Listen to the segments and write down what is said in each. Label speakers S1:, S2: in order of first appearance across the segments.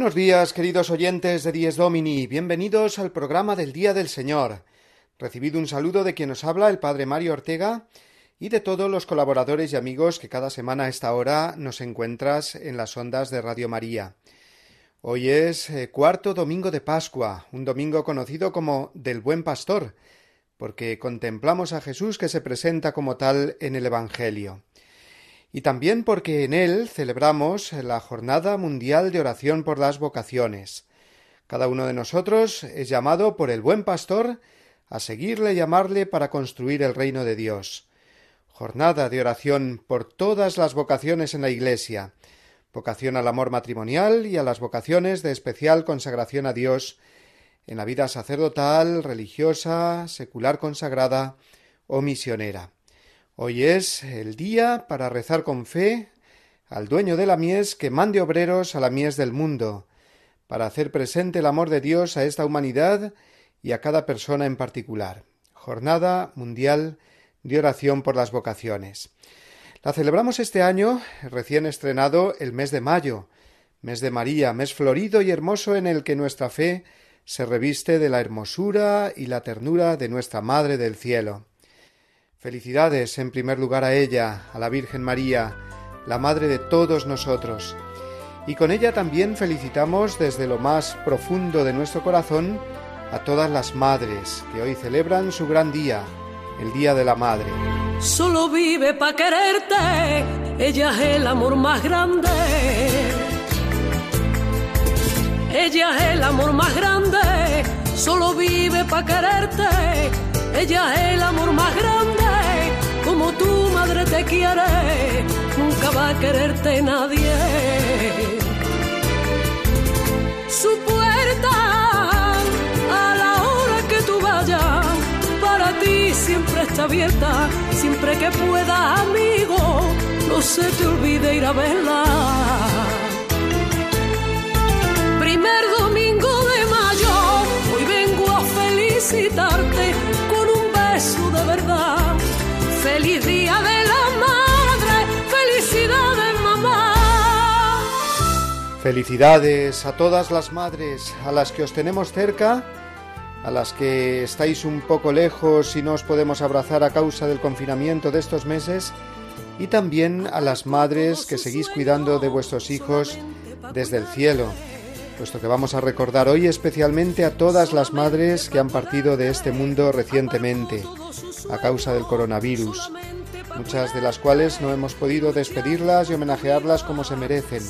S1: Buenos días, queridos oyentes de Dies Domini, bienvenidos al programa del Día del Señor. Recibido un saludo de quien nos habla, el Padre Mario Ortega, y de todos los colaboradores y amigos que cada semana a esta hora nos encuentras en las ondas de Radio María. Hoy es eh, cuarto domingo de Pascua, un domingo conocido como del Buen Pastor, porque contemplamos a Jesús que se presenta como tal en el Evangelio y también porque en él celebramos la Jornada Mundial de Oración por las Vocaciones. Cada uno de nosotros es llamado por el buen pastor a seguirle y llamarle para construir el reino de Dios. Jornada de oración por todas las vocaciones en la Iglesia, vocación al amor matrimonial y a las vocaciones de especial consagración a Dios en la vida sacerdotal, religiosa, secular consagrada o misionera. Hoy es el día para rezar con fe al dueño de la mies que mande obreros a la mies del mundo, para hacer presente el amor de Dios a esta humanidad y a cada persona en particular. Jornada Mundial de Oración por las Vocaciones. La celebramos este año, recién estrenado el mes de mayo, mes de María, mes florido y hermoso en el que nuestra fe se reviste de la hermosura y la ternura de nuestra Madre del Cielo. Felicidades en primer lugar a ella, a la Virgen María, la Madre de todos nosotros. Y con ella también felicitamos desde lo más profundo de nuestro corazón a todas las madres que hoy celebran su gran día, el Día de la Madre.
S2: Solo vive para quererte, ella es el amor más grande. Ella es el amor más grande, solo vive para quererte, ella es el amor más grande te quiere, nunca va a quererte nadie. Su puerta a la hora que tú vayas, para ti siempre está abierta, siempre que puedas, amigo, no se te olvide ir a verla. Felicidades
S1: a todas las madres, a las que os tenemos cerca, a las que estáis un poco lejos y no os podemos abrazar a causa del confinamiento de estos meses, y también a las madres que seguís cuidando de vuestros hijos desde el cielo, puesto que vamos a recordar hoy especialmente a todas las madres que han partido de este mundo recientemente a causa del coronavirus, muchas de las cuales no hemos podido despedirlas y homenajearlas como se merecen.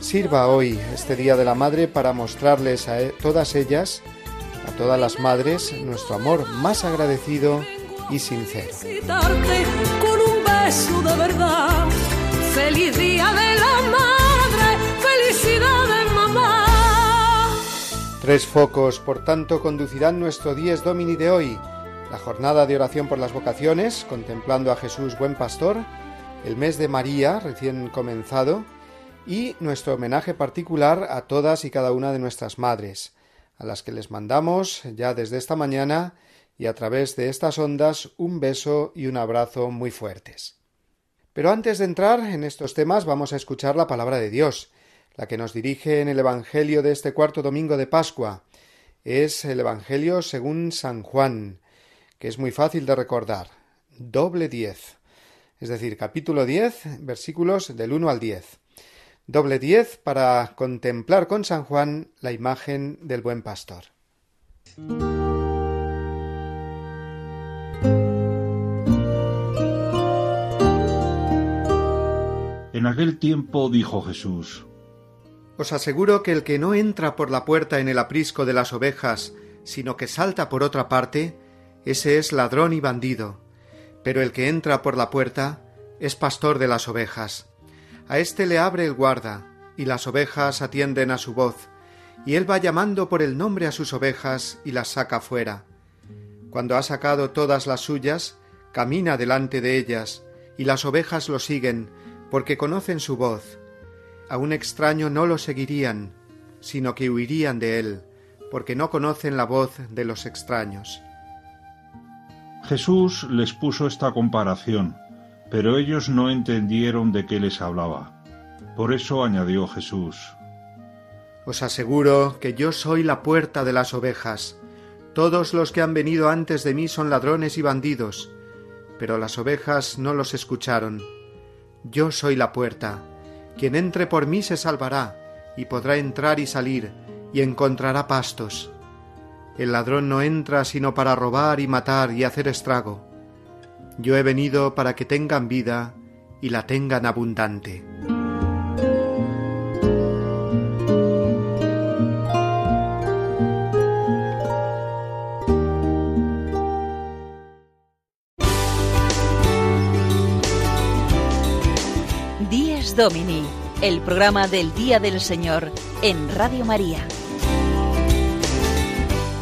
S1: Sirva hoy este Día de la Madre para mostrarles a e-, todas ellas, a todas las madres, nuestro amor más agradecido y sincero.
S2: Con un beso de verdad, feliz Día de la Madre, felicidades mamá.
S1: Tres focos, por tanto, conducirán nuestro Dies Domini de hoy la jornada de oración por las vocaciones, contemplando a Jesús buen pastor, el mes de María recién comenzado y nuestro homenaje particular a todas y cada una de nuestras madres, a las que les mandamos ya desde esta mañana y a través de estas ondas un beso y un abrazo muy fuertes. Pero antes de entrar en estos temas vamos a escuchar la palabra de Dios, la que nos dirige en el Evangelio de este cuarto domingo de Pascua. Es el Evangelio según San Juan, que es muy fácil de recordar. Doble diez. Es decir, capítulo diez, versículos del uno al diez. Doble diez para contemplar con San Juan la imagen del buen pastor.
S3: En aquel tiempo dijo Jesús,
S1: Os aseguro que el que no entra por la puerta en el aprisco de las ovejas, sino que salta por otra parte, ese es ladrón y bandido, pero el que entra por la puerta es pastor de las ovejas. A éste le abre el guarda, y las ovejas atienden a su voz, y él va llamando por el nombre a sus ovejas y las saca fuera. Cuando ha sacado todas las suyas, camina delante de ellas, y las ovejas lo siguen, porque conocen su voz. A un extraño no lo seguirían, sino que huirían de él, porque no conocen la voz de los extraños.
S3: Jesús les puso esta comparación, pero ellos no entendieron de qué les hablaba. Por eso añadió Jesús,
S1: Os aseguro que yo soy la puerta de las ovejas. Todos los que han venido antes de mí son ladrones y bandidos, pero las ovejas no los escucharon. Yo soy la puerta. Quien entre por mí se salvará, y podrá entrar y salir, y encontrará pastos. El ladrón no entra sino para robar y matar y hacer estrago. Yo he venido para que tengan vida y la tengan abundante.
S4: Dies Domini, el programa del Día del Señor en Radio María.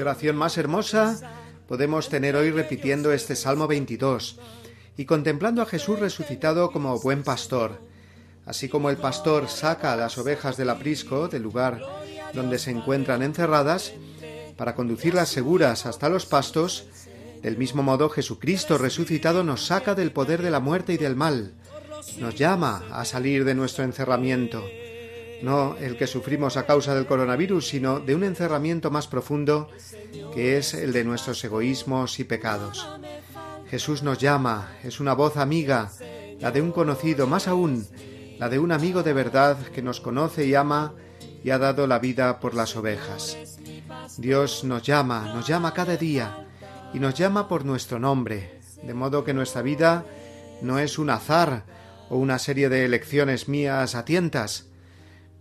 S1: Qué oración más hermosa podemos tener hoy repitiendo este Salmo 22 y contemplando a Jesús resucitado como buen pastor. Así como el pastor saca a las ovejas del aprisco, del lugar donde se encuentran encerradas, para conducirlas seguras hasta los pastos, del mismo modo Jesucristo resucitado nos saca del poder de la muerte y del mal, nos llama a salir de nuestro encerramiento, no el que sufrimos a causa del coronavirus, sino de un encerramiento más profundo que es el de nuestros egoísmos y pecados. Jesús nos llama, es una voz amiga, la de un conocido, más aún, la de un amigo de verdad que nos conoce y ama y ha dado la vida por las ovejas. Dios nos llama, nos llama cada día y nos llama por nuestro nombre, de modo que nuestra vida no es un azar o una serie de elecciones mías a tientas.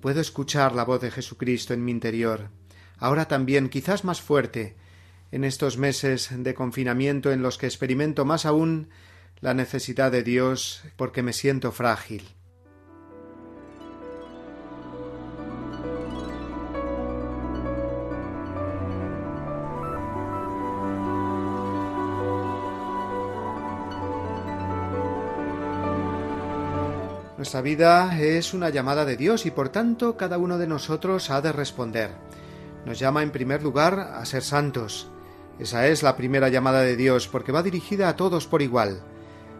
S1: Puedo escuchar la voz de Jesucristo en mi interior, ahora también quizás más fuerte, en estos meses de confinamiento en los que experimento más aún la necesidad de Dios porque me siento frágil. Nuestra vida es una llamada de Dios y por tanto cada uno de nosotros ha de responder. Nos llama en primer lugar a ser santos, Esa es la primera llamada de Dios, porque va dirigida a todos por igual.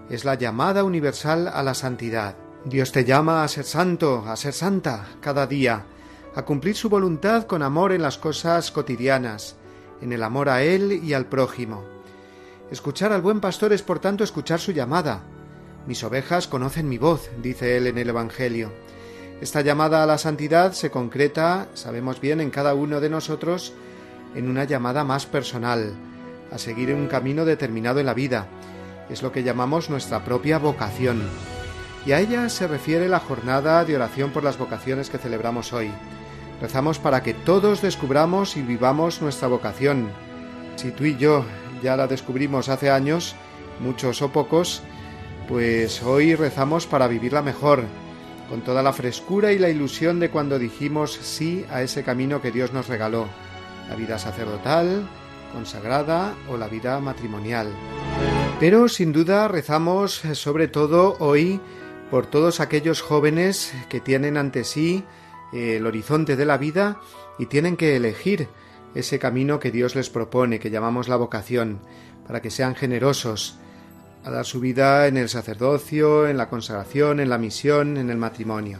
S1: Es la llamada universal a la santidad. Dios te llama a ser santo, a ser santa, cada día, a cumplir su voluntad con amor en las cosas cotidianas, en el amor a Él y al prójimo. Escuchar al buen pastor es por tanto escuchar su llamada. Mis ovejas conocen mi voz, dice Él en el Evangelio. Esta llamada a la santidad se concreta, sabemos bien, en cada uno de nosotros, en una llamada más personal, a seguir un camino determinado en la vida. Es lo que llamamos nuestra propia vocación. Y a ella se refiere la jornada de oración por las vocaciones que celebramos hoy. Rezamos para que todos descubramos y vivamos nuestra vocación. Si tú y yo ya la descubrimos hace años, muchos o pocos, pues hoy rezamos para vivirla mejor, con toda la frescura y la ilusión de cuando dijimos sí a ese camino que Dios nos regaló, la vida sacerdotal, consagrada o la vida matrimonial. Pero sin duda rezamos sobre todo hoy por todos aquellos jóvenes que tienen ante sí el horizonte de la vida y tienen que elegir ese camino que Dios les propone, que llamamos la vocación, para que sean generosos a dar su vida en el sacerdocio, en la consagración, en la misión, en el matrimonio.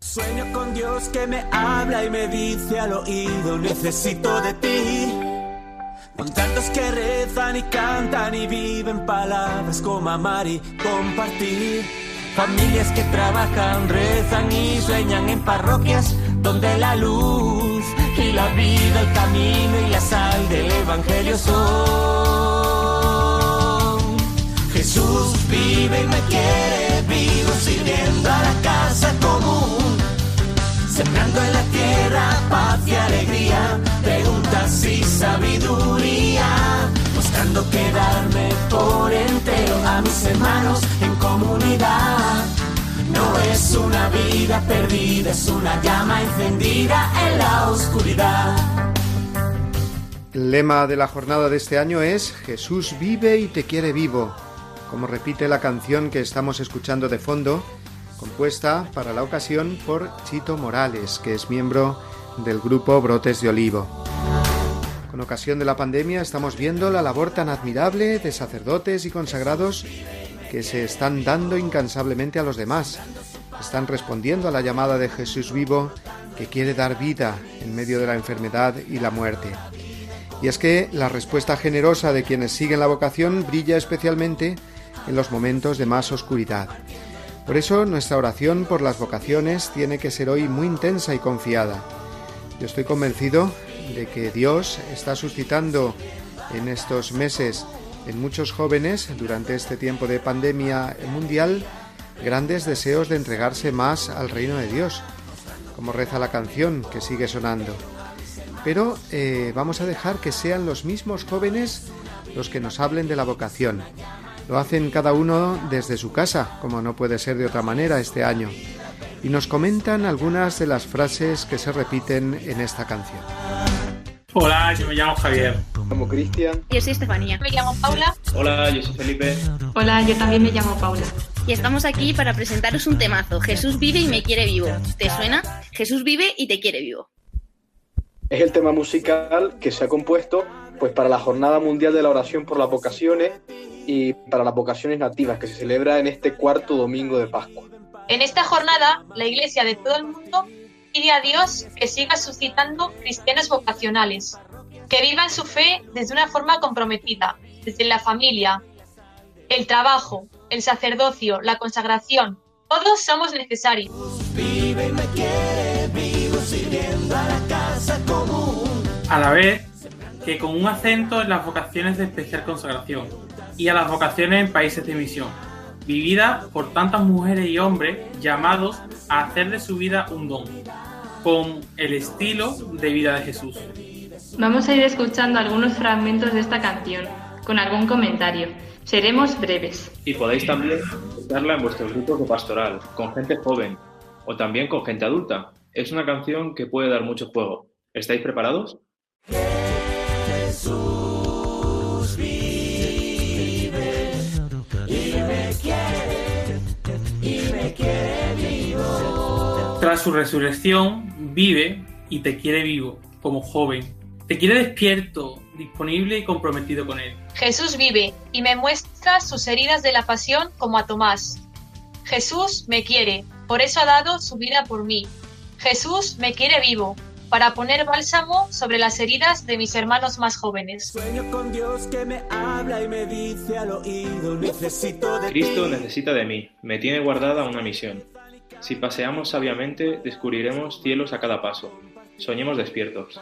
S5: Sueño con Dios que me habla y me dice al oído, necesito de ti. Con tantos que rezan y cantan y viven palabras como amar y compartir. Familias que trabajan, rezan y sueñan en parroquias donde la luz y la vida, el camino y la sal del Evangelio son. Jesús vive y me quiere vivo sirviendo a la casa común, sembrando en la tierra paz y alegría preguntas y sabiduría, buscando quedarme por entero a mis hermanos en comunidad. No es una vida perdida, es una llama encendida en la oscuridad.
S1: El lema de la jornada de este año es Jesús vive y te quiere vivo, como repite la canción que estamos escuchando de fondo, compuesta para la ocasión por Chito Morales, que es miembro del grupo Brotes de Olivo. Con ocasión de la pandemia estamos viendo la labor tan admirable de sacerdotes y consagrados que se están dando incansablemente a los demás. Están respondiendo a la llamada de Jesús vivo que quiere dar vida en medio de la enfermedad y la muerte. Y es que la respuesta generosa de quienes siguen la vocación brilla especialmente en los momentos de más oscuridad. Por eso nuestra oración por las vocaciones tiene que ser hoy muy intensa y confiada yo estoy convencido de que Dios está suscitando en estos meses en muchos jóvenes durante este tiempo de pandemia mundial grandes deseos de entregarse más al reino de Dios, como reza la canción que sigue sonando. Pero eh, vamos a dejar que sean los mismos jóvenes los que nos hablen de la vocación. Lo hacen cada uno desde su casa, como no puede ser de otra manera este año y nos comentan algunas de las frases que se repiten en esta canción.
S6: Hola, yo me llamo Javier.
S7: Me llamo Cristian.
S8: Yo soy Estefanía.
S9: Me llamo Paula.
S10: Hola, yo soy Felipe.
S11: Hola, yo también me llamo Paula.
S8: Y estamos aquí para presentaros un temazo. Jesús vive y me quiere vivo. ¿Te suena? Jesús vive y te quiere vivo.
S7: Es el tema musical que se ha compuesto pues para la Jornada Mundial de la Oración por las Vocaciones y para las vocaciones nativas que se celebra en este cuarto domingo de Pascua.
S9: En esta jornada, la Iglesia de todo el mundo pide a Dios que siga suscitando cristianos vocacionales, que vivan su fe desde una forma comprometida, desde la familia, el trabajo, el sacerdocio, la consagración. Todos somos necesarios.
S6: A la vez que con un acento en las vocaciones de especial consagración y a las vocaciones en países de misión vivida por tantas mujeres y hombres llamados a hacer de su vida un don, con el estilo de vida de Jesús.
S11: Vamos a ir escuchando algunos fragmentos de esta canción, con algún comentario. Seremos breves.
S10: Y podéis también escucharla en vuestros grupos de pastoral, con gente joven o también con gente adulta. Es una canción que puede dar mucho juego. ¿Estáis preparados?
S5: quiere
S6: Tras su resurrección, vive y te quiere vivo, como joven. Te quiere despierto, disponible y comprometido con Él.
S9: Jesús vive y me muestra sus heridas de la pasión como a Tomás. Jesús me quiere, por eso ha dado su vida por mí. Jesús me quiere vivo, para poner bálsamo sobre las heridas de mis hermanos más jóvenes.
S5: Sueño con Dios que me habla y me dice al oído, necesito de
S10: Cristo
S5: ti.
S10: necesita de mí, me tiene guardada una misión. Si paseamos sabiamente, descubriremos cielos a cada paso. Soñemos despiertos.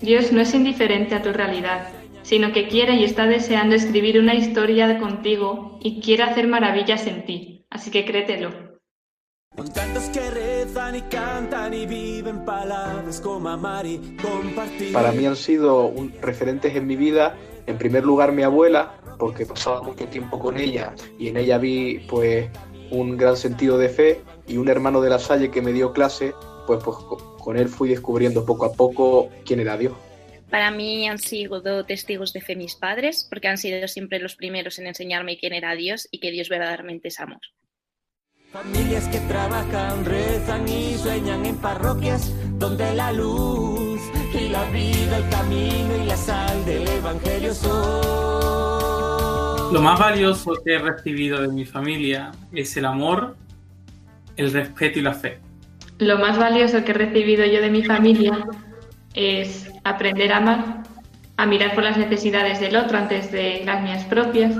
S11: Dios no es indiferente a tu realidad, sino que quiere y está deseando escribir una historia contigo y quiere hacer maravillas en ti. Así que créetelo.
S5: Con tantos que rezan y cantan y viven palabras como amar y compartir.
S7: Para mí han sido un- referentes en mi vida, en primer lugar mi abuela, porque pasaba mucho tiempo con ella y en ella vi pues un gran sentido de fe y un hermano de la Salle que me dio clase, pues, pues co- con él fui descubriendo poco a poco quién era Dios.
S8: Para mí han sido testigos de fe mis padres, porque han sido siempre los primeros en enseñarme quién era Dios y que Dios verdaderamente es amor.
S5: Familias que trabajan, rezan y sueñan en parroquias donde la luz y la vida, el camino y la sal del Evangelio son.
S6: Lo más valioso que he recibido de mi familia es el amor, el respeto y la fe.
S11: Lo más valioso que he recibido yo de mi familia es aprender a amar, a mirar por las necesidades del otro antes de las mías propias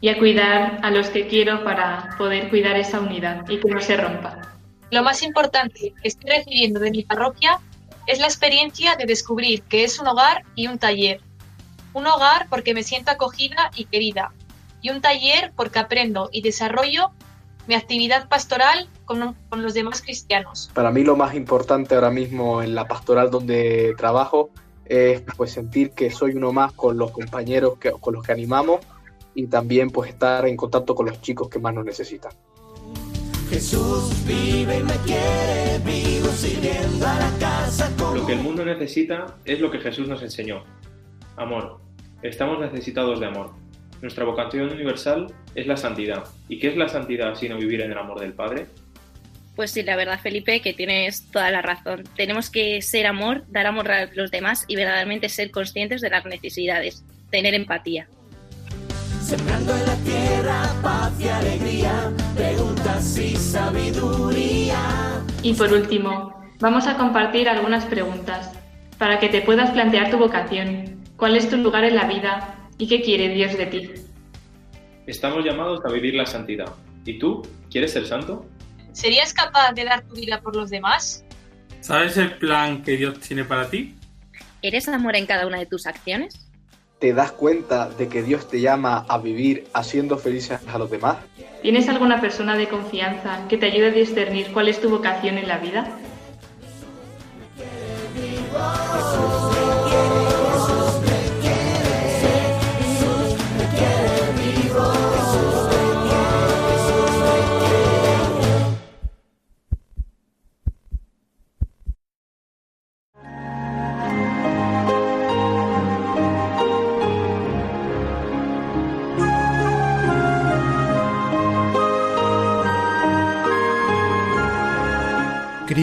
S11: y a cuidar a los que quiero para poder cuidar esa unidad y que no se rompa.
S9: Lo más importante que estoy recibiendo de mi parroquia es la experiencia de descubrir que es un hogar y un taller. Un hogar porque me siento acogida y querida. Y un taller porque aprendo y desarrollo mi actividad pastoral con, con los demás cristianos.
S7: Para mí lo más importante ahora mismo en la pastoral donde trabajo es pues sentir que soy uno más con los compañeros que, con los que animamos y también pues estar en contacto con los chicos que más nos necesitan.
S5: Jesús vive y me quiere vivo sirviendo a la casa como
S10: Lo que el mundo necesita es lo que Jesús nos enseñó. Amor. Estamos necesitados de amor. Nuestra vocación universal es la santidad. ¿Y qué es la santidad sino vivir en el amor del Padre?
S8: Pues sí, la verdad, Felipe, que tienes toda la razón. Tenemos que ser amor, dar amor a los demás y verdaderamente ser conscientes de las necesidades, tener empatía.
S5: Sembrando en la tierra paz y alegría, preguntas y sabiduría.
S11: Y por último, vamos a compartir algunas preguntas para que te puedas plantear tu vocación, cuál es tu lugar en la vida y qué quiere Dios de ti.
S10: Estamos llamados a vivir la santidad. ¿Y tú? ¿Quieres ser santo?
S9: ¿Serías capaz de dar tu vida por los demás?
S6: ¿Sabes el plan que Dios tiene para ti?
S8: ¿Eres amor en cada una de tus acciones?
S7: ¿Te das cuenta de que Dios te llama a vivir haciendo felices a los demás?
S11: ¿Tienes alguna persona de confianza que te ayude a discernir cuál es tu vocación en la vida?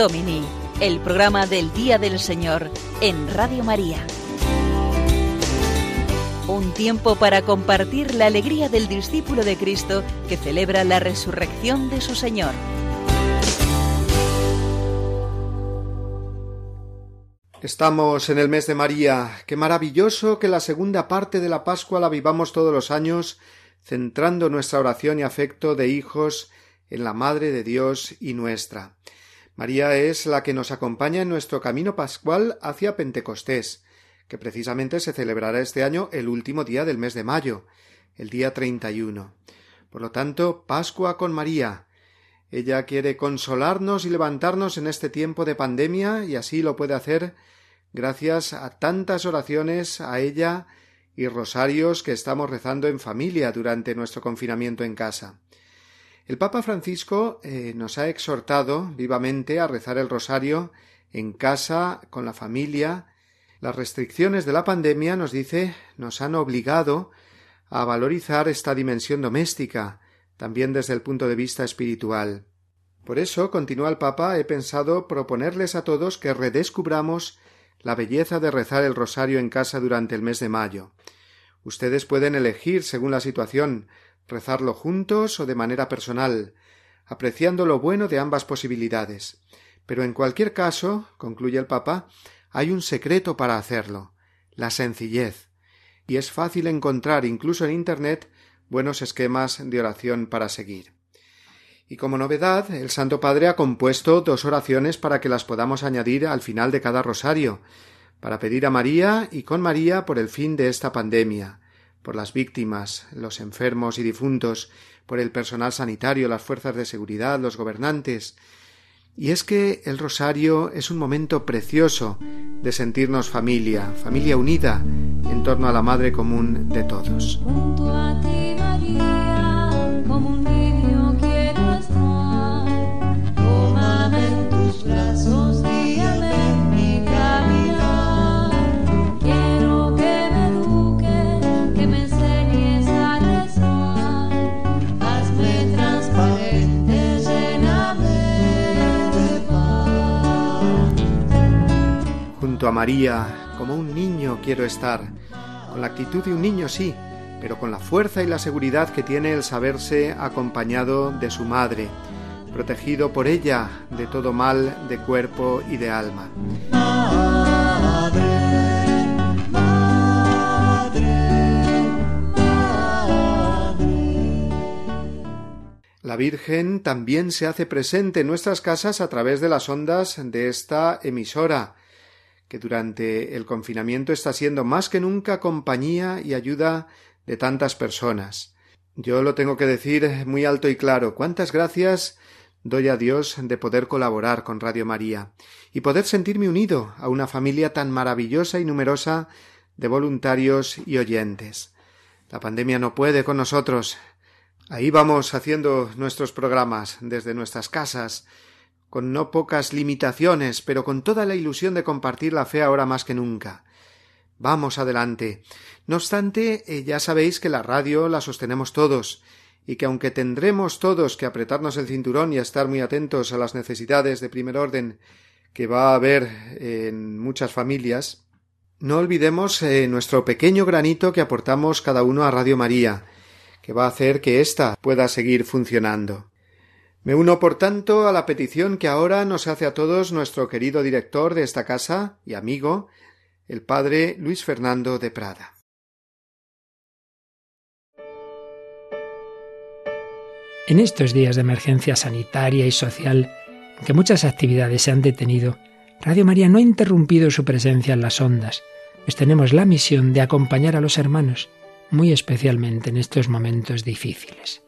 S4: Domini, el programa del Día del Señor en Radio María. Un tiempo para compartir la alegría del discípulo de Cristo que celebra la resurrección de su Señor.
S1: Estamos en el mes de María. Qué maravilloso que la segunda parte de la Pascua la vivamos todos los años, centrando nuestra oración y afecto de hijos en la Madre de Dios y nuestra. María es la que nos acompaña en nuestro camino pascual hacia Pentecostés, que precisamente se celebrará este año el último día del mes de mayo, el día 31. Por lo tanto, Pascua con María. Ella quiere consolarnos y levantarnos en este tiempo de pandemia y así lo puede hacer gracias a tantas oraciones a ella y rosarios que estamos rezando en familia durante nuestro confinamiento en casa. El Papa Francisco eh, nos ha exhortado vivamente a rezar el rosario en casa, con la familia. Las restricciones de la pandemia, nos dice, nos han obligado a valorizar esta dimensión doméstica, también desde el punto de vista espiritual. Por eso, continúa el Papa, he pensado proponerles a todos que redescubramos la belleza de rezar el rosario en casa durante el mes de mayo. Ustedes pueden elegir, según la situación, rezarlo juntos o de manera personal, apreciando lo bueno de ambas posibilidades. Pero en cualquier caso, concluye el Papa, hay un secreto para hacerlo, la sencillez, y es fácil encontrar incluso en Internet buenos esquemas de oración para seguir. Y como novedad, el Santo Padre ha compuesto dos oraciones para que las podamos añadir al final de cada rosario, para pedir a María y con María por el fin de esta pandemia, por las víctimas, los enfermos y difuntos, por el personal sanitario, las fuerzas de seguridad, los gobernantes. Y es que el rosario es un momento precioso de sentirnos familia, familia unida en torno a la Madre común de todos. María, como un niño quiero estar, con la actitud de un niño sí, pero con la fuerza y la seguridad que tiene el saberse acompañado de su madre, protegido por ella de todo mal de cuerpo y de alma. La Virgen también se hace presente en nuestras casas a través de las ondas de esta emisora, que durante el confinamiento está siendo más que nunca compañía y ayuda de tantas personas. Yo lo tengo que decir muy alto y claro. Cuántas gracias doy a Dios de poder colaborar con Radio María y poder sentirme unido a una familia tan maravillosa y numerosa de voluntarios y oyentes. La pandemia no puede con nosotros. Ahí vamos haciendo nuestros programas desde nuestras casas, con no pocas limitaciones, pero con toda la ilusión de compartir la fe ahora más que nunca. Vamos adelante. No obstante, eh, ya sabéis que la radio la sostenemos todos, y que aunque tendremos todos que apretarnos el cinturón y estar muy atentos a las necesidades de primer orden que va a haber en muchas familias, no olvidemos eh, nuestro pequeño granito que aportamos cada uno a Radio María, que va a hacer que ésta pueda seguir funcionando. Me uno, por tanto, a la petición que ahora nos hace a todos nuestro querido director de esta casa y amigo, el padre Luis Fernando de Prada.
S12: En estos días de emergencia sanitaria y social, aunque muchas actividades se han detenido, Radio María no ha interrumpido su presencia en las ondas, pues tenemos la misión de acompañar a los hermanos, muy especialmente en estos momentos difíciles.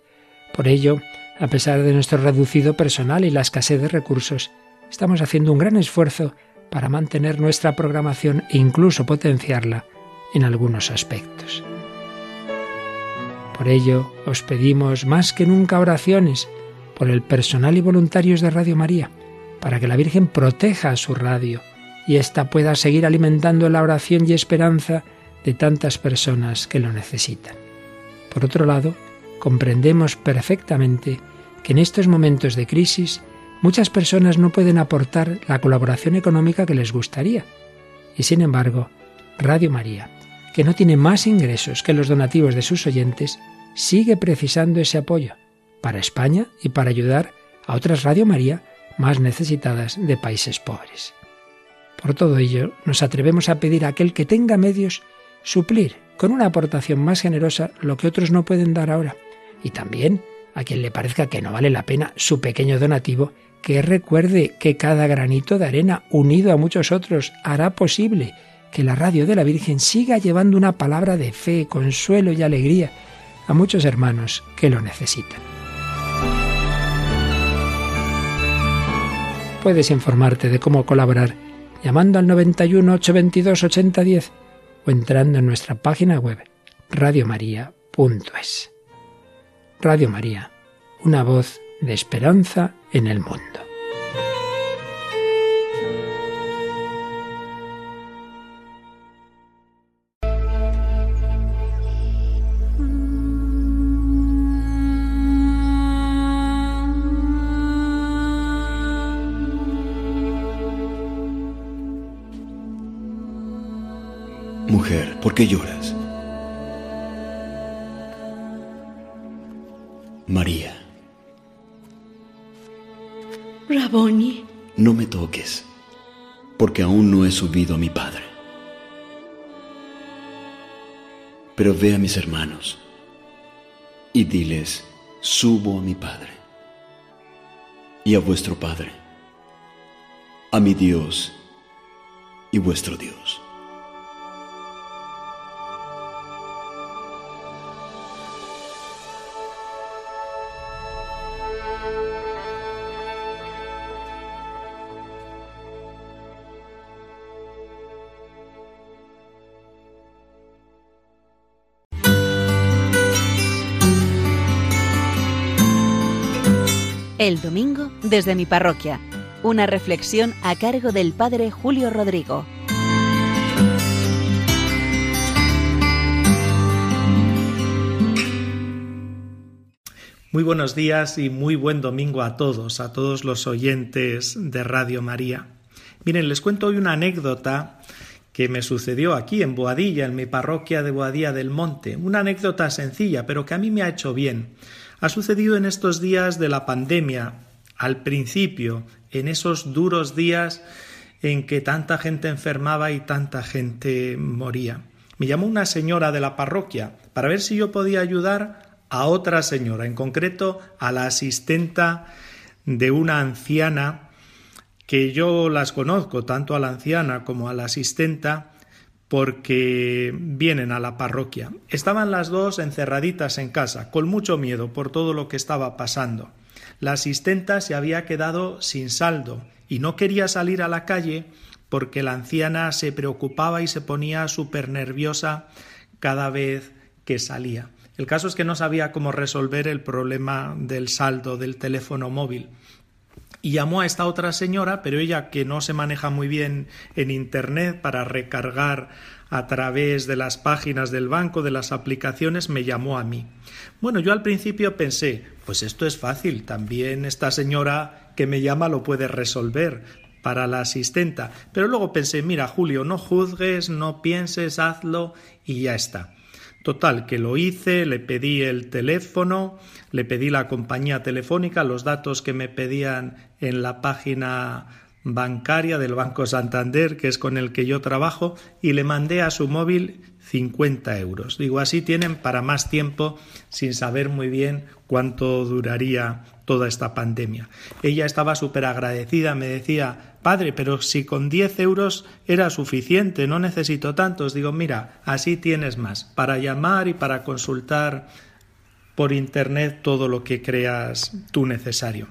S12: Por ello, a pesar de nuestro reducido personal y la escasez de recursos, estamos haciendo un gran esfuerzo para mantener nuestra programación e incluso potenciarla en algunos aspectos. Por ello, os pedimos más que nunca oraciones por el personal y voluntarios de Radio María, para que la Virgen proteja a su radio y ésta pueda seguir alimentando la oración y esperanza de tantas personas que lo necesitan. Por otro lado, comprendemos perfectamente que en estos momentos de crisis muchas personas no pueden aportar la colaboración económica que les gustaría. Y sin embargo, Radio María, que no tiene más ingresos que los donativos de sus oyentes, sigue precisando ese apoyo para España y para ayudar a otras Radio María más necesitadas de países pobres. Por todo ello, nos atrevemos a pedir a aquel que tenga medios suplir con una aportación más generosa lo que otros no pueden dar ahora. Y también a quien le parezca que no vale la pena su pequeño donativo, que recuerde que cada granito de arena unido a muchos otros hará posible que la radio de la Virgen siga llevando una palabra de fe, consuelo y alegría a muchos hermanos que lo necesitan. Puedes informarte de cómo colaborar llamando al 91 822 8010 o entrando en nuestra página web radiomaria.es. Radio María, una voz de esperanza en el mundo.
S13: Mujer, ¿por qué lloras? María.
S14: Raboni.
S13: No me toques, porque aún no he subido a mi Padre. Pero ve a mis hermanos y diles, subo a mi Padre y a vuestro Padre, a mi Dios y vuestro Dios.
S4: El domingo desde mi parroquia. Una reflexión a cargo del Padre Julio Rodrigo.
S15: Muy buenos días y muy buen domingo a todos, a todos los oyentes de Radio María. Miren, les cuento hoy una anécdota que me sucedió aquí en Boadilla, en mi parroquia de Boadilla del Monte. Una anécdota sencilla, pero que a mí me ha hecho bien ha sucedido en estos días de la pandemia, al principio, en esos duros días en que tanta gente enfermaba y tanta gente moría. Me llamó una señora de la parroquia para ver si yo podía ayudar a otra señora, en concreto a la asistenta de una anciana que yo las conozco, tanto a la anciana como a la asistenta, porque vienen a la parroquia. Estaban las dos encerraditas en casa, con mucho miedo por todo lo que estaba pasando. La asistenta se había quedado sin saldo y no quería salir a la calle porque la anciana se preocupaba y se ponía súper nerviosa cada vez que salía. El caso es que no sabía cómo resolver el problema del saldo del teléfono móvil y llamó a esta otra señora, pero ella que no se maneja muy bien en Internet para recargar a través de las páginas del banco, de las aplicaciones, me llamó a mí. Bueno, yo al principio pensé, pues esto es fácil, también esta señora que me llama lo puede resolver para la asistenta. Pero luego pensé, mira, Julio, no juzgues, no pienses, hazlo y ya está. Total, que lo hice, le pedí el teléfono, le pedí la compañía telefónica, los datos que me pedían en la página bancaria del Banco Santander, que es con el que yo trabajo, y le mandé a su móvil 50 euros. Digo, así tienen para más tiempo sin saber muy bien cuánto duraría toda esta pandemia. Ella estaba súper agradecida, me decía, padre, pero si con 10 euros era suficiente, no necesito tantos. Digo, mira, así tienes más, para llamar y para consultar por internet todo lo que creas tú necesario.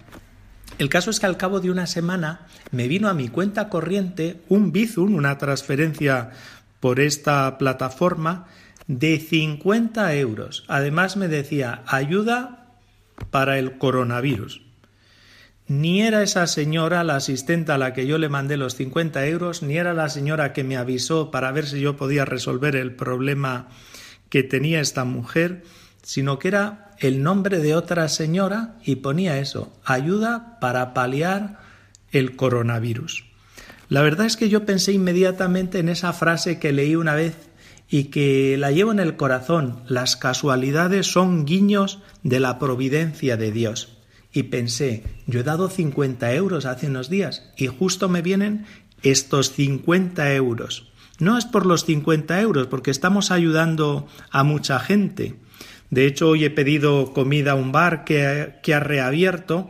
S15: El caso es que al cabo de una semana me vino a mi cuenta corriente un Bizum, una transferencia por esta plataforma de 50 euros. Además me decía ayuda para el coronavirus. Ni era esa señora la asistente a la que yo le mandé los 50 euros, ni era la señora que me avisó para ver si yo podía resolver el problema que tenía esta mujer, sino que era el nombre de otra señora y ponía eso, ayuda para paliar el coronavirus. La verdad es que yo pensé inmediatamente en esa frase que leí una vez y que la llevo en el corazón, las casualidades son guiños de la providencia de Dios. Y pensé, yo he dado 50 euros hace unos días y justo me vienen estos 50 euros. No es por los 50 euros, porque estamos ayudando a mucha gente, de hecho, hoy he pedido comida a un bar que, ha reabierto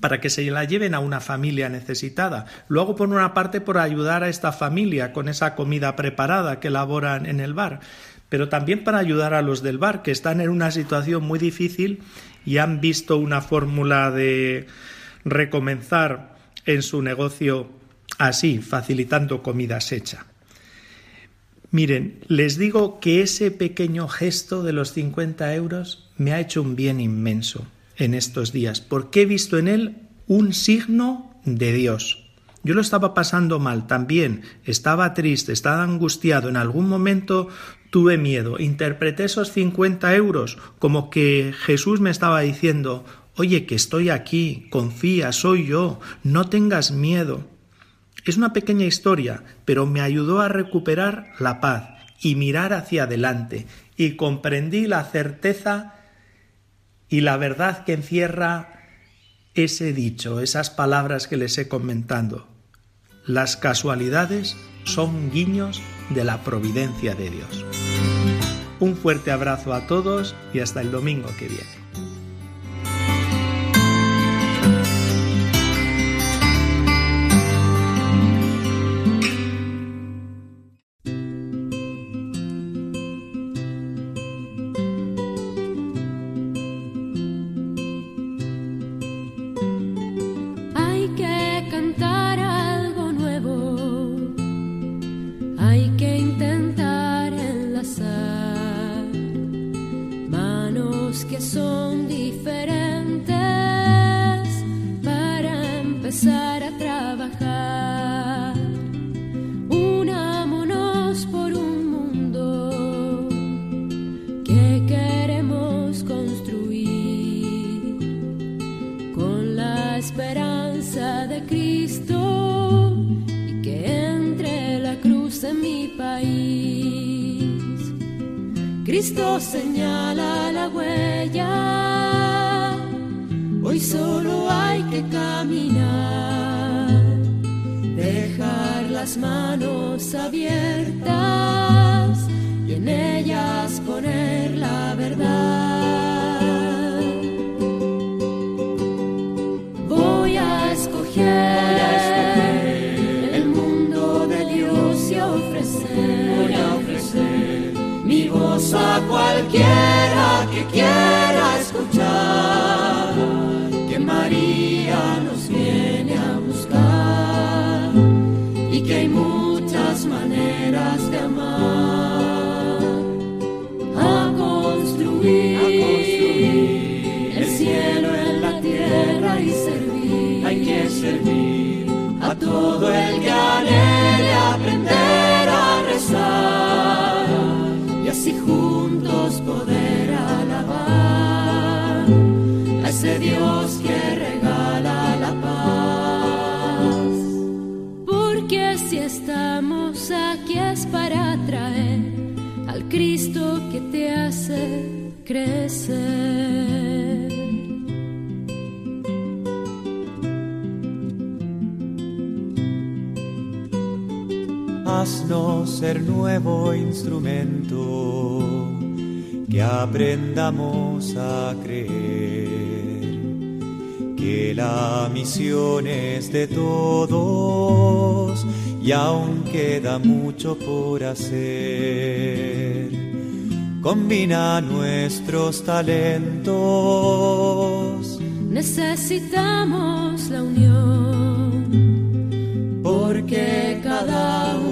S15: para que se la lleven a una familia necesitada. Luego, por una parte, por ayudar a esta familia con esa comida preparada que elaboran en el bar, pero también para ayudar a los del bar que están en una situación muy difícil y han visto una fórmula de recomenzar en su negocio así, facilitando comida hecha. Miren, les digo que ese pequeño gesto de los 50 euros me ha hecho un bien inmenso en estos días, porque he visto en él un signo de Dios. Yo lo estaba pasando mal también, estaba triste, estaba angustiado, en algún momento tuve miedo, interpreté esos 50 euros como que Jesús me estaba diciendo, oye, que estoy aquí, confía, soy yo, no tengas miedo. Es una pequeña historia, pero me ayudó a recuperar la paz y mirar hacia adelante, y comprendí la certeza y la verdad que encierra ese dicho, esas palabras que les he comentado. Las casualidades son guiños de la providencia de Dios. Un fuerte abrazo a todos y hasta el domingo que viene.
S16: Ser nuevo instrumento, que aprendamos a creer
S17: que la misión es de todos y aún queda mucho por hacer. Combina nuestros talentos.
S16: Necesitamos la unión, porque cada uno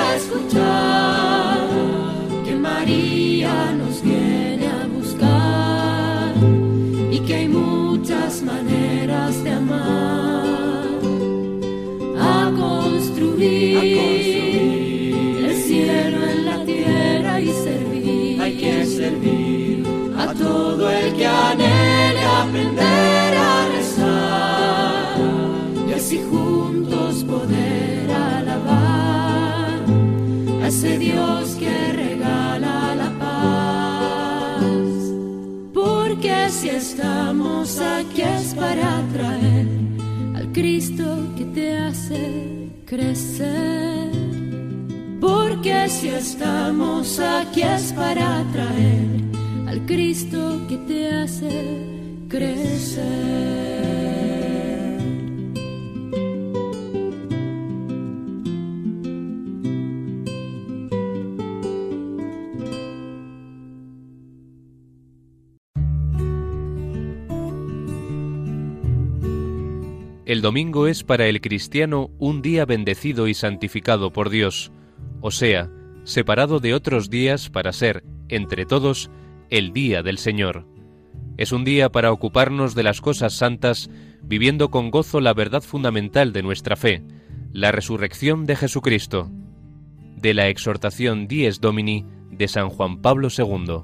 S16: ese Dios que regala la paz. Porque si estamos aquí es para traer al Cristo que te hace crecer. Porque si estamos aquí es para traer al Cristo que te hace crecer.
S18: El domingo es para el cristiano un día bendecido y santificado por Dios, o sea, separado de otros días para ser, entre todos, el día del Señor. Es un día para ocuparnos de las cosas santas, viviendo con gozo la verdad fundamental de nuestra fe, la resurrección de Jesucristo. De la exhortación Dies Domini de San Juan Pablo II.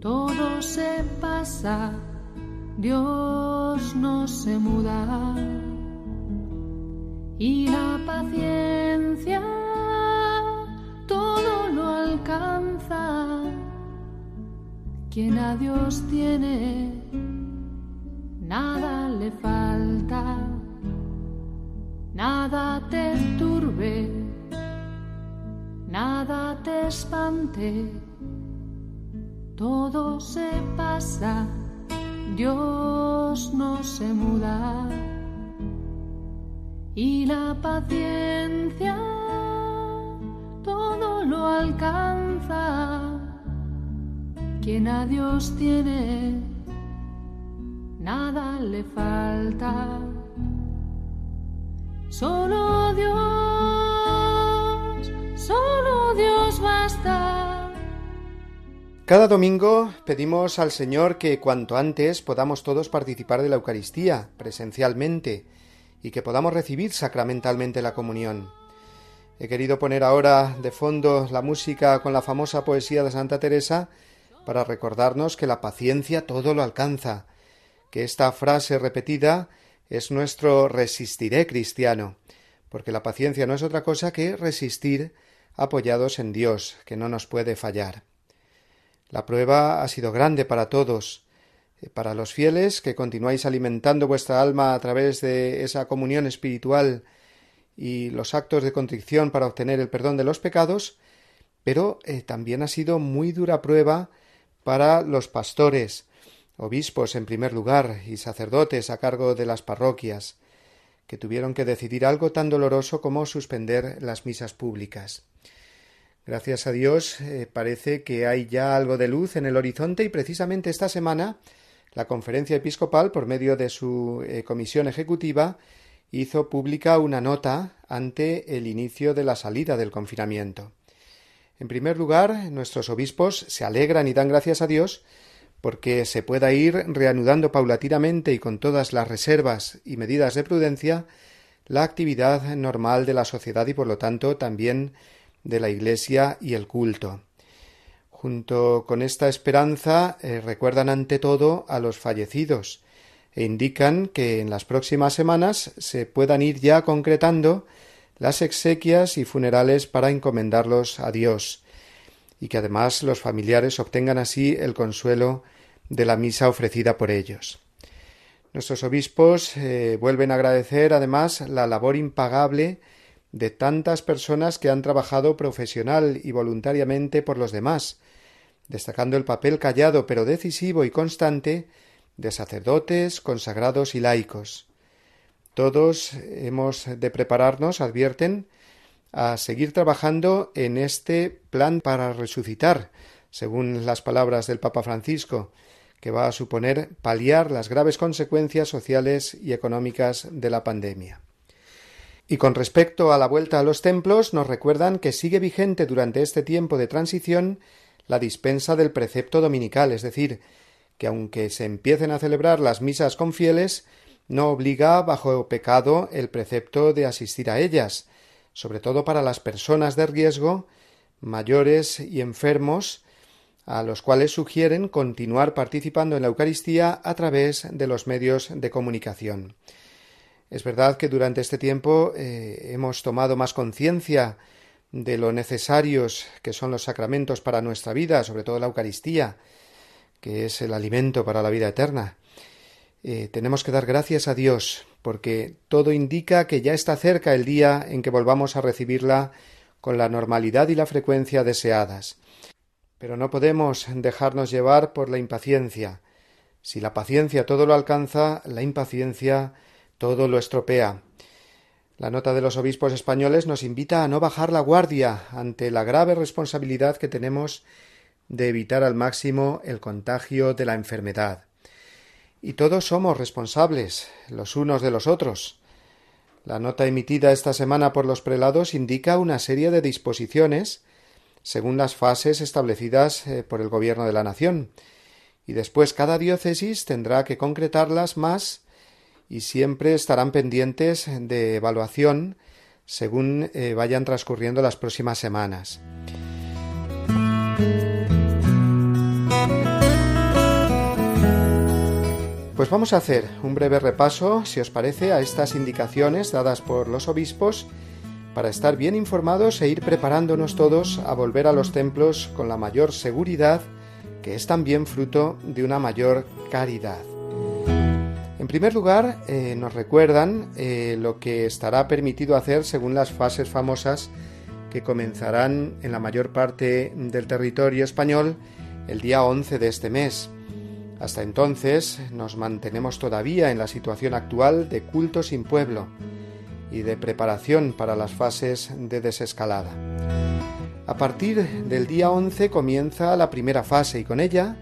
S16: Todo se pasa, Dios no se muda. Y la paciencia todo lo alcanza. Quien a Dios tiene, nada le falta, nada te turbe te espante, todo se pasa, Dios no se muda y la paciencia todo lo alcanza. Quien a Dios tiene, nada le falta. Solo Dios
S1: Cada domingo pedimos al Señor que cuanto antes podamos todos participar de la Eucaristía presencialmente y que podamos recibir sacramentalmente la comunión. He querido poner ahora de fondo la música con la famosa poesía de Santa Teresa para recordarnos que la paciencia todo lo alcanza, que esta frase repetida es nuestro resistiré cristiano, porque la paciencia no es otra cosa que resistir apoyados en Dios, que no nos puede fallar. La prueba ha sido grande para todos, eh, para los fieles que continuáis alimentando vuestra alma a través de esa comunión espiritual y los actos de contrición para obtener el perdón de los pecados, pero eh, también ha sido muy dura prueba para los pastores, obispos en primer lugar y sacerdotes a cargo de las parroquias, que tuvieron que decidir algo tan doloroso como suspender las misas públicas. Gracias a Dios eh, parece que hay ya algo de luz en el horizonte y precisamente esta semana la conferencia episcopal, por medio de su eh, comisión ejecutiva, hizo pública una nota ante el inicio de la salida del confinamiento. En primer lugar, nuestros obispos se alegran y dan gracias a Dios porque se pueda ir reanudando paulatinamente y con todas las reservas y medidas de prudencia la actividad normal de la sociedad y por lo tanto también de la Iglesia y el culto. Junto con esta esperanza eh, recuerdan ante todo a los fallecidos e indican que en las próximas semanas se puedan ir ya concretando las exequias y funerales para encomendarlos a Dios y que además los familiares obtengan así el consuelo de la misa ofrecida por ellos. Nuestros obispos eh, vuelven a agradecer además la labor impagable de tantas personas que han trabajado profesional y voluntariamente por los demás, destacando el papel callado pero decisivo y constante de sacerdotes, consagrados y laicos. Todos hemos de prepararnos, advierten, a seguir trabajando en este plan para resucitar, según las palabras del Papa Francisco, que va a suponer paliar las graves consecuencias sociales y económicas de la pandemia. Y con respecto a la vuelta a los templos, nos recuerdan que sigue vigente durante este tiempo de transición la dispensa del precepto dominical, es decir, que aunque se empiecen a celebrar las misas con fieles, no obliga bajo pecado el precepto de asistir a ellas, sobre todo para las personas de riesgo, mayores y enfermos, a los cuales sugieren continuar participando en la Eucaristía a través de los medios de comunicación. Es verdad que durante este tiempo eh, hemos tomado más conciencia de lo necesarios que son los sacramentos para nuestra vida, sobre todo la Eucaristía, que es el alimento para la vida eterna. Eh, tenemos que dar gracias a Dios, porque todo indica que ya está cerca el día en que volvamos a recibirla con la normalidad y la frecuencia deseadas. Pero no podemos dejarnos llevar por la impaciencia. Si la paciencia todo lo alcanza, la impaciencia todo lo estropea. La nota de los obispos españoles nos invita a no bajar la guardia ante la grave responsabilidad que tenemos de evitar al máximo el contagio de la enfermedad. Y todos somos responsables los unos de los otros. La nota emitida esta semana por los prelados indica una serie de disposiciones según las fases establecidas eh, por el Gobierno de la Nación, y después cada diócesis tendrá que concretarlas más y siempre estarán pendientes de evaluación según eh, vayan transcurriendo las próximas semanas. Pues vamos a hacer un breve repaso, si os parece, a estas indicaciones dadas por los obispos para estar bien informados e ir preparándonos todos a volver a los templos con la mayor seguridad, que es también fruto de una mayor caridad. En primer lugar, eh, nos recuerdan eh, lo que estará permitido hacer según las fases famosas que comenzarán en la mayor parte del territorio español el día 11 de este mes. Hasta entonces nos mantenemos todavía en la situación actual de culto sin pueblo y de preparación para las fases de desescalada. A partir del día 11 comienza la primera fase y con ella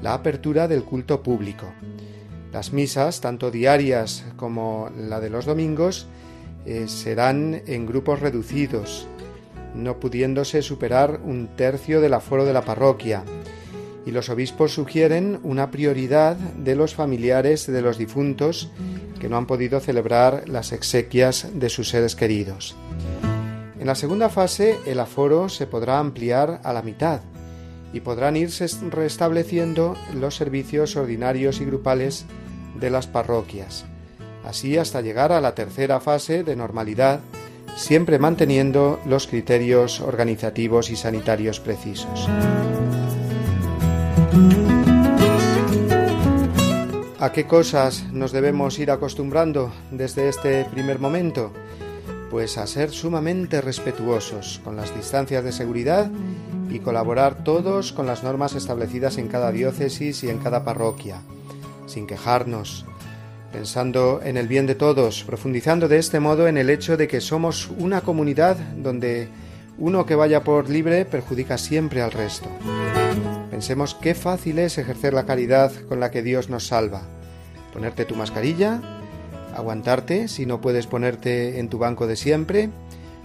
S1: la apertura del culto público. Las misas, tanto diarias como la de los domingos, eh, serán en grupos reducidos, no pudiéndose superar un tercio del aforo de la parroquia, y los obispos sugieren una prioridad de los familiares de los difuntos que no han podido celebrar las exequias de sus seres queridos. En la segunda fase el aforo se podrá ampliar a la mitad y podrán irse restableciendo los servicios ordinarios y grupales de las parroquias, así hasta llegar a la tercera fase de normalidad, siempre manteniendo los criterios organizativos y sanitarios precisos. ¿A qué cosas nos debemos ir acostumbrando desde este primer momento? Pues a ser sumamente respetuosos con las distancias de seguridad y colaborar todos con las normas establecidas en cada diócesis y en cada parroquia, sin quejarnos, pensando en el bien de todos, profundizando de este modo en el hecho de que somos una comunidad donde Uno que vaya por libre perjudica siempre al resto. Pensemos qué fácil es ejercer la caridad con la que Dios nos salva. Ponerte tu mascarilla, aguantarte si no puedes ponerte en tu banco de siempre,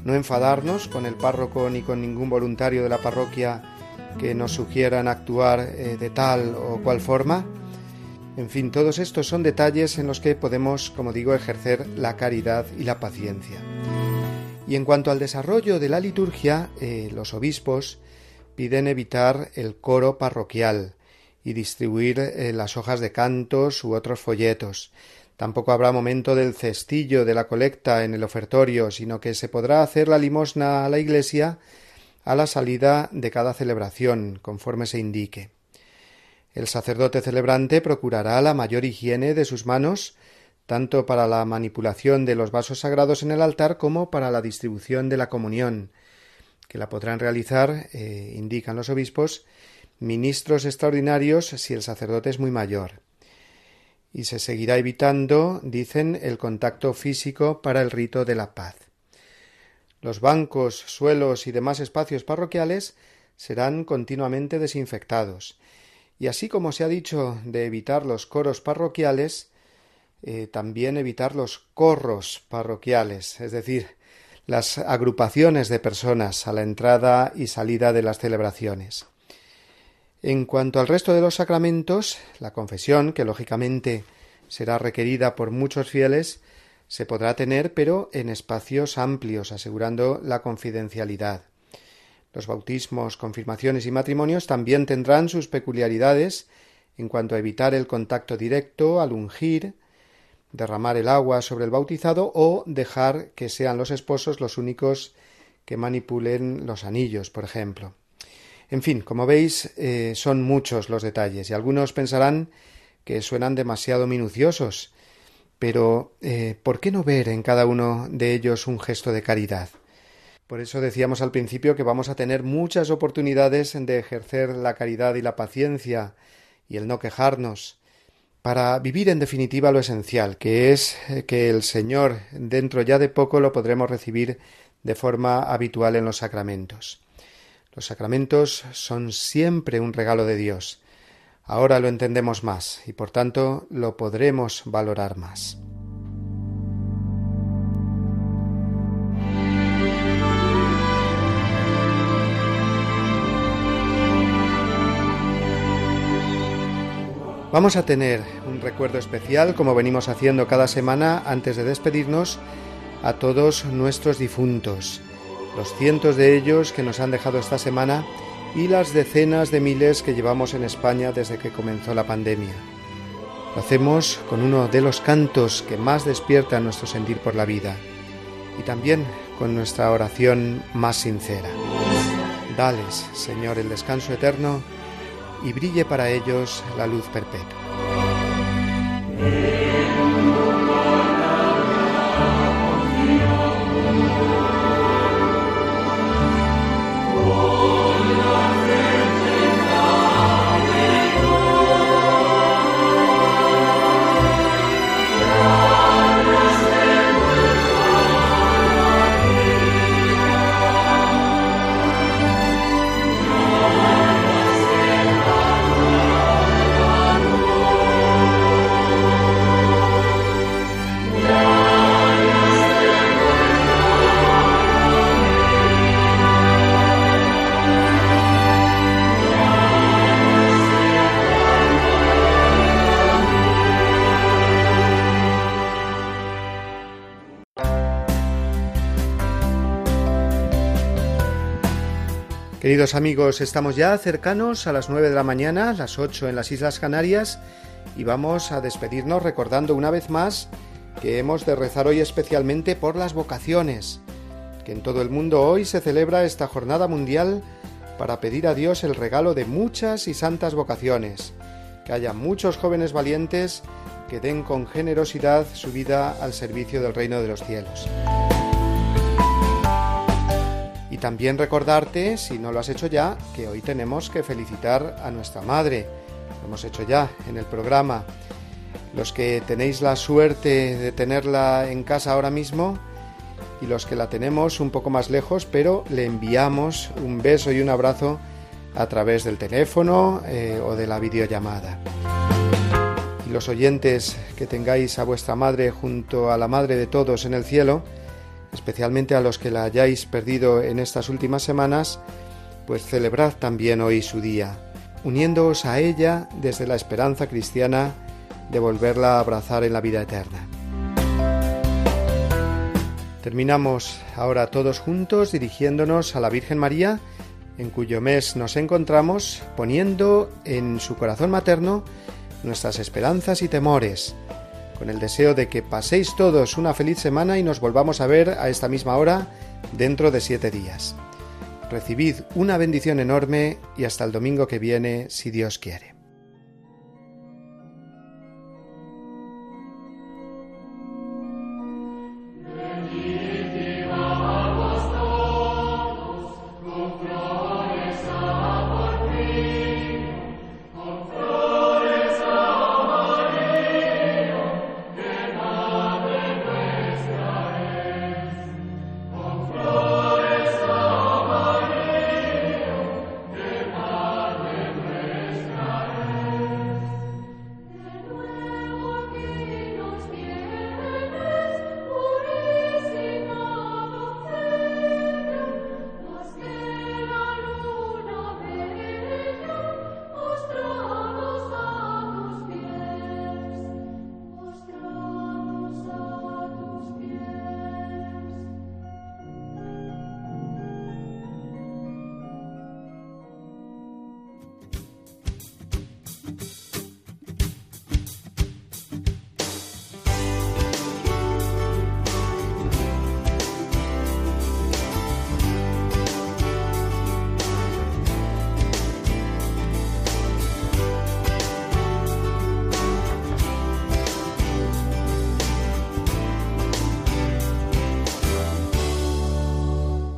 S1: no enfadarnos con el párroco ni con ningún voluntario de la parroquia que nos sugieran actuar eh, de tal o cual forma. En fin, todos estos son detalles en los que podemos, como digo, ejercer la caridad y la paciencia. Y en cuanto al desarrollo de la liturgia, eh, los obispos piden evitar el coro parroquial y distribuir eh, las hojas de cantos u otros folletos. Tampoco habrá momento del cestillo de la colecta en el ofertorio, sino que se podrá hacer la limosna a la iglesia a la salida de cada celebración, conforme se indique. El sacerdote celebrante procurará la mayor higiene de sus manos, tanto para la manipulación de los vasos sagrados en el altar como para la distribución de la comunión, que la podrán realizar, eh, indican los obispos, ministros extraordinarios si el sacerdote es muy mayor. Y se seguirá evitando, dicen, el contacto físico para el rito de la paz. Los bancos, suelos y demás espacios parroquiales serán continuamente desinfectados. Y así como se ha dicho de evitar los coros parroquiales, eh, también evitar los corros parroquiales, es decir, las agrupaciones de personas a la entrada y salida de las celebraciones. En cuanto al resto de los sacramentos, la confesión, que lógicamente será requerida por muchos fieles, se podrá tener, pero en espacios amplios, asegurando la confidencialidad. Los bautismos, confirmaciones y matrimonios también tendrán sus peculiaridades en cuanto a evitar el contacto directo al ungir, derramar el agua sobre el bautizado o dejar que sean los esposos los únicos que manipulen los anillos, por ejemplo. En fin, como veis, eh, son muchos los detalles y algunos pensarán que suenan demasiado minuciosos, pero eh, ¿por qué no ver en cada uno de ellos un gesto de caridad? Por eso decíamos al principio que vamos a tener muchas oportunidades de ejercer la caridad y la paciencia y el no quejarnos, para vivir en definitiva lo esencial, que es eh, que el Señor dentro ya de poco lo podremos recibir de forma habitual en los sacramentos. Los sacramentos son siempre un regalo de Dios, Ahora lo entendemos más y por tanto lo podremos valorar más. Vamos a tener un recuerdo especial, como venimos haciendo cada semana antes de despedirnos, a todos nuestros difuntos, los cientos de ellos que nos han dejado esta semana y las decenas de miles que llevamos en España desde que comenzó la pandemia. Lo hacemos con uno de los cantos que más despierta nuestro sentir por la vida y también con nuestra oración más sincera. Dales, Señor, el descanso eterno y brille para ellos la luz perpetua. Queridos amigos, estamos ya cercanos a las 9 de la mañana, las 8 en las Islas Canarias, y vamos a despedirnos recordando una vez más que hemos de rezar hoy especialmente por las vocaciones, que en todo el mundo hoy se celebra esta jornada mundial para pedir a Dios el regalo de muchas y santas vocaciones, que haya muchos jóvenes valientes que den con generosidad su vida al servicio del reino de los cielos también recordarte, si no lo has hecho ya, que hoy tenemos que felicitar a nuestra madre. Lo hemos hecho ya en el programa. Los que tenéis la suerte de tenerla en casa ahora mismo, y los que la tenemos un poco más lejos, pero le enviamos un beso y un abrazo a través del teléfono eh, o de la videollamada. Y los oyentes que tengáis a vuestra madre junto a la madre de todos en el cielo, especialmente a los que la hayáis perdido en estas últimas semanas, pues celebrad también hoy su día, uniéndoos a ella desde la esperanza cristiana de volverla a abrazar en la vida eterna. Terminamos ahora todos juntos dirigiéndonos a la Virgen María, en cuyo mes nos encontramos, poniendo en su corazón materno nuestras esperanzas y temores, con el deseo de que paséis todos una feliz semana y nos volvamos a ver a esta misma hora dentro de siete días. Recibid una bendición enorme y hasta el domingo que viene, si Dios quiere.